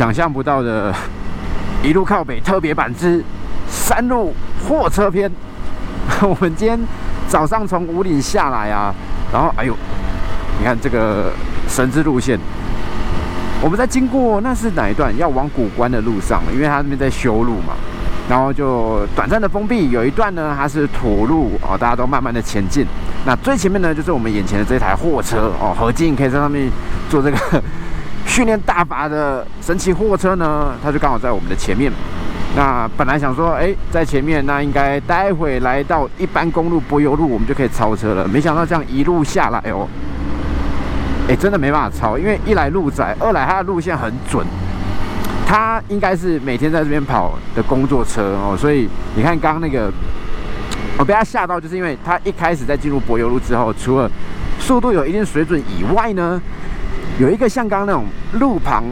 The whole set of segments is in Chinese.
想象不到的 一路靠北特别版之山路货车篇。我们今天早上从五岭下来啊，然后哎呦，你看这个神之路线，我们在经过那是哪一段？要往古关的路上，因为它那边在修路嘛。然后就短暂的封闭，有一段呢它是土路哦，大家都慢慢的前进。那最前面呢就是我们眼前的这台货车哦，何进可以在上面做这个训练大法的神奇货车呢，它就刚好在我们的前面。那本来想说，哎，在前面，那应该待会来到一般公路柏油路，我们就可以超车了。没想到这样一路下来哦，哎，真的没办法超，因为一来路窄，二来它的路线很准。他应该是每天在这边跑的工作车哦，所以你看刚刚那个，我被他吓到，就是因为他一开始在进入柏油路之后，除了速度有一定水准以外呢，有一个像刚刚那种路旁，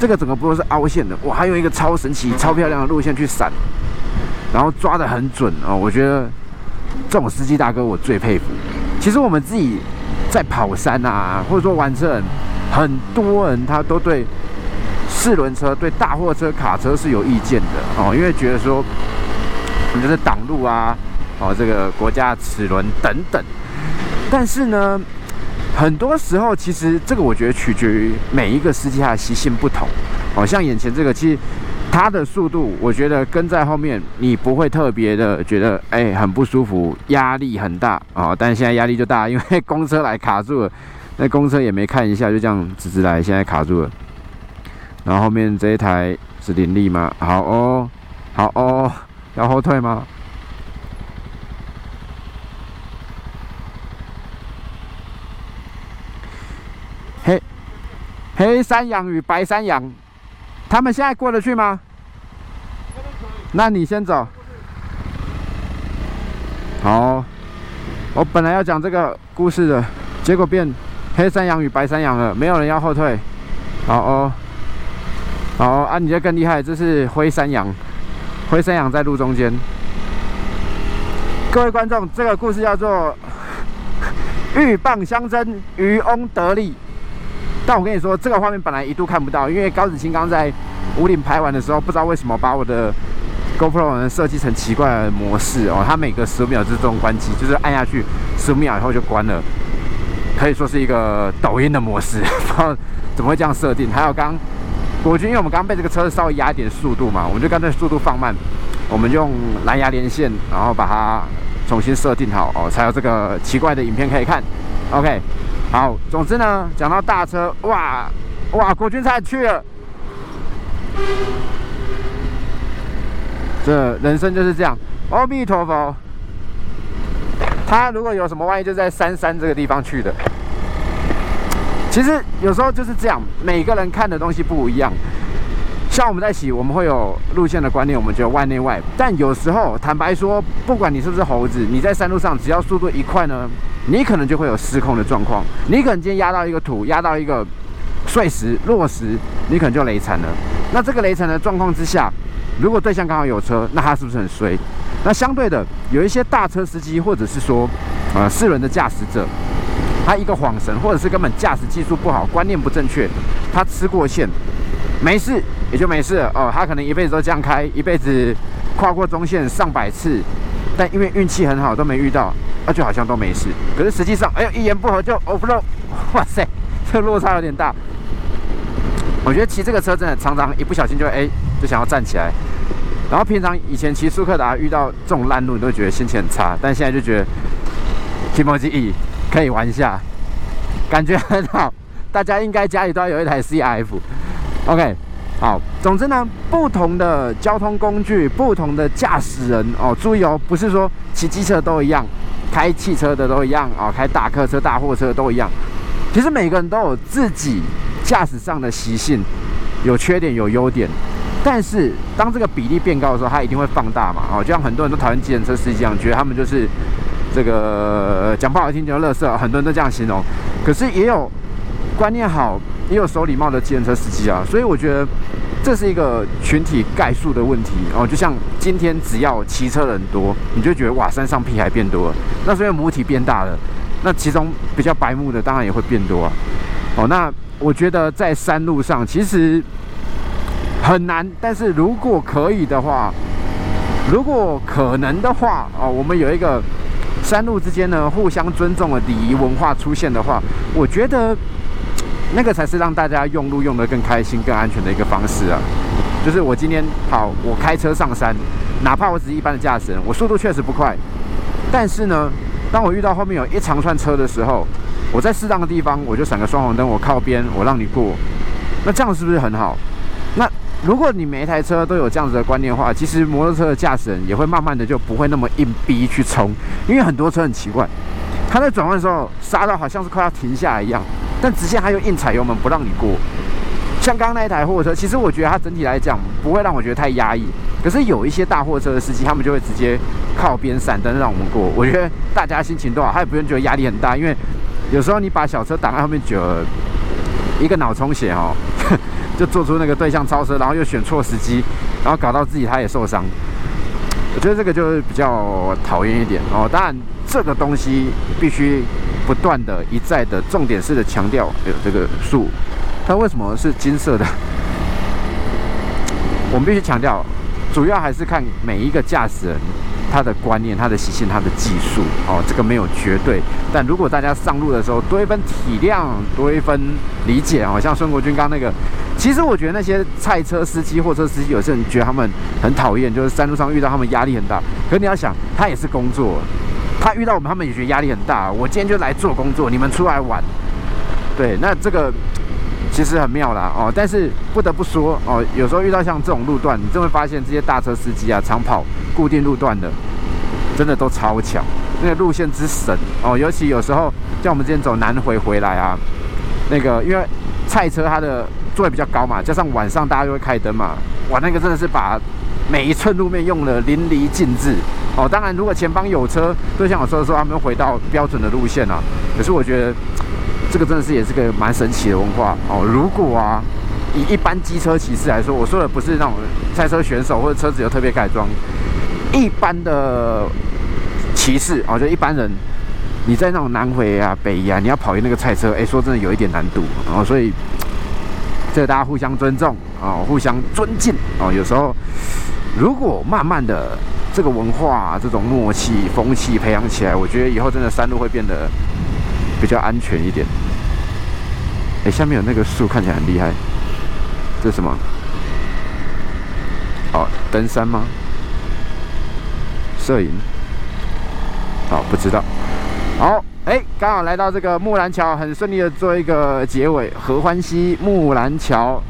这个整个不是凹陷的，哇，还有一个超神奇、超漂亮的路线去闪，然后抓得很准哦，我觉得这种司机大哥我最佩服。其实我们自己在跑山啊，或者说玩车，很多人他都对。四轮车对大货车、卡车是有意见的哦，因为觉得说，你就是挡路啊，哦，这个国家齿轮等等。但是呢，很多时候其实这个我觉得取决于每一个司机他的习性不同。哦，像眼前这个，其实它的速度，我觉得跟在后面你不会特别的觉得哎很不舒服，压力很大啊。但现在压力就大，因为公车来卡住了，那公车也没看一下，就这样直直来，现在卡住了。然后后面这一台是林立吗？好哦，好哦，要后退吗？黑山羊与白山羊，他们现在过得去吗？那你先走。好，我本来要讲这个故事的，结果变黑山羊与白山羊了，没有人要后退。好哦。好啊，你这更厉害，这是灰山羊，灰山羊在路中间。各位观众，这个故事叫做“鹬蚌相争，渔翁得利”。但我跟你说，这个画面本来一度看不到，因为高子清刚在五岭拍完的时候，不知道为什么把我的 GoPro 设计成奇怪的模式哦，它每隔十五秒自动关机，就是按下去十五秒以后就关了，可以说是一个抖音的模式，不知道怎么会这样设定。还有刚。国军，因为我们刚刚被这个车稍微压一点速度嘛，我们就干脆速度放慢，我们用蓝牙连线，然后把它重新设定好哦，才有这个奇怪的影片可以看。OK，好，总之呢，讲到大车，哇哇，国军才去了，这人生就是这样。阿弥陀佛，他如果有什么万一，就在三山这个地方去的。其实有时候就是这样，每个人看的东西不一样。像我们在洗，我们会有路线的观念，我们觉得外内外。但有时候，坦白说，不管你是不是猴子，你在山路上，只要速度一快呢，你可能就会有失控的状况。你可能今天压到一个土，压到一个碎石、落石，你可能就雷惨了。那这个雷惨的状况之下，如果对象刚好有车，那他是不是很衰？那相对的，有一些大车司机，或者是说，呃，四轮的驾驶者。他一个晃神，或者是根本驾驶技术不好，观念不正确，他吃过线，没事也就没事哦。他可能一辈子都这样开，一辈子跨过中线上百次，但因为运气很好都没遇到，那就好像都没事。可是实际上，哎呦，一言不合就 off road，哇塞，这落差有点大。我觉得骑这个车真的常常一不小心就哎就想要站起来，然后平常以前骑速克达遇到这种烂路，你都觉得心情很差，但现在就觉得提莫基 E。可以玩一下，感觉很好。大家应该家里都要有一台 CRF。OK，好。总之呢，不同的交通工具，不同的驾驶人哦，注意哦，不是说骑机车都一样，开汽车的都一样啊，开大客车、大货车都一样。其实每个人都有自己驾驶上的习性，有缺点有优点。但是当这个比例变高的时候，它一定会放大嘛。哦，就像很多人都讨厌计程车司机一样，觉得他们就是。这个讲不好听叫“乐色”，很多人都这样形容。可是也有观念好、也有守礼貌的计程车司机啊，所以我觉得这是一个群体概述的问题哦。就像今天只要骑车人多，你就觉得哇，山上屁孩变多了。那所以母体变大了，那其中比较白目的当然也会变多啊。哦，那我觉得在山路上，其实很难。但是如果可以的话，如果可能的话，哦，我们有一个山路之间呢互相尊重的礼仪文化出现的话，我觉得那个才是让大家用路用得更开心、更安全的一个方式啊。就是我今天好，我开车上山，哪怕我只是一般的驾驶人，我速度确实不快，但是呢，当我遇到后面有一长串车的时候，我在适当的地方我就闪个双黄灯，我靠边，我让你过，那这样是不是很好？那。如果你每一台车都有这样子的观念的话，其实摩托车的驾驶人也会慢慢的就不会那么硬逼去冲，因为很多车很奇怪，他在转弯的时候刹到好像是快要停下来一样，但直线他又硬踩油门不让你过。像刚刚那一台货车，其实我觉得它整体来讲不会让我觉得太压抑，可是有一些大货车的司机，他们就会直接靠边闪灯让我们过。我觉得大家心情都好，他也不用觉得压力很大，因为有时候你把小车挡在后面久了，一个脑充血哦。就做出那个对向超车，然后又选错时机，然后搞到自己他也受伤。我觉得这个就是比较讨厌一点哦。当然，这个东西必须不断的、一再的、重点式的强调。有这个树，它为什么是金色的？我们必须强调，主要还是看每一个驾驶人。他的观念、他的习性、他的技术，哦，这个没有绝对。但如果大家上路的时候多一分体谅，多一分理解，哦，像孙国军刚那个，其实我觉得那些菜车司机、货车司机，有些人觉得他们很讨厌，就是山路上遇到他们压力很大。可你要想，他也是工作，他遇到我们，他们也觉得压力很大。我今天就来做工作，你们出来玩，对，那这个其实很妙啦，哦。但是不得不说，哦，有时候遇到像这种路段，你就会发现这些大车司机啊，长跑。固定路段的，真的都超强，那个路线之神哦。尤其有时候像我们之前走南回回来啊，那个因为菜车它的座位比较高嘛，加上晚上大家就会开灯嘛，哇，那个真的是把每一寸路面用的淋漓尽致哦。当然，如果前方有车，就像我说的时候，他们回到标准的路线啊。可是我觉得这个真的是也是个蛮神奇的文化哦。如果啊，以一般机车骑士来说，我说的不是那种赛车选手或者车子有特别改装。一般的骑士哦，就一般人，你在那种南回啊、北移啊，你要跑赢那个赛车，哎，说真的有一点难度哦。所以，这大家互相尊重啊，互相尊敬哦。有时候，如果慢慢的这个文化、这种默契、风气培养起来，我觉得以后真的山路会变得比较安全一点。哎，下面有那个树，看起来很厉害，这是什么？哦，登山吗？摄影，好，不知道。好，哎，刚好来到这个木兰桥，很顺利的做一个结尾。合欢溪木兰桥，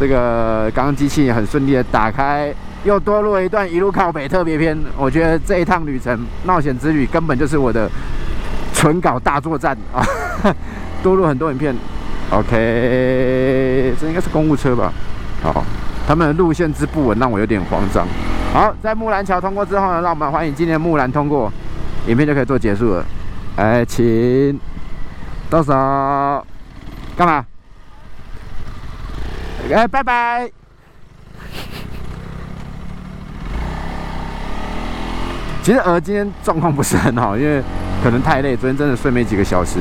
这个刚刚机器很顺利的打开，又多录了一段一路靠北特别篇。我觉得这一趟旅程冒险之旅根本就是我的纯搞大作战啊！多录很多影片。OK，这应该是公务车吧？好，他们的路线之不稳让我有点慌张。好，在木兰桥通过之后呢，让我们欢迎今天木兰通过，影片就可以做结束了。哎，请动手，干嘛？哎，拜拜。其实呃今天状况不是很好，因为可能太累，昨天真的睡没几个小时，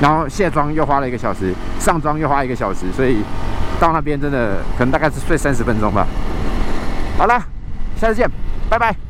然后卸妆又花了一个小时，上妆又花一个小时，所以到那边真的可能大概是睡三十分钟吧。好了。下次见，拜拜。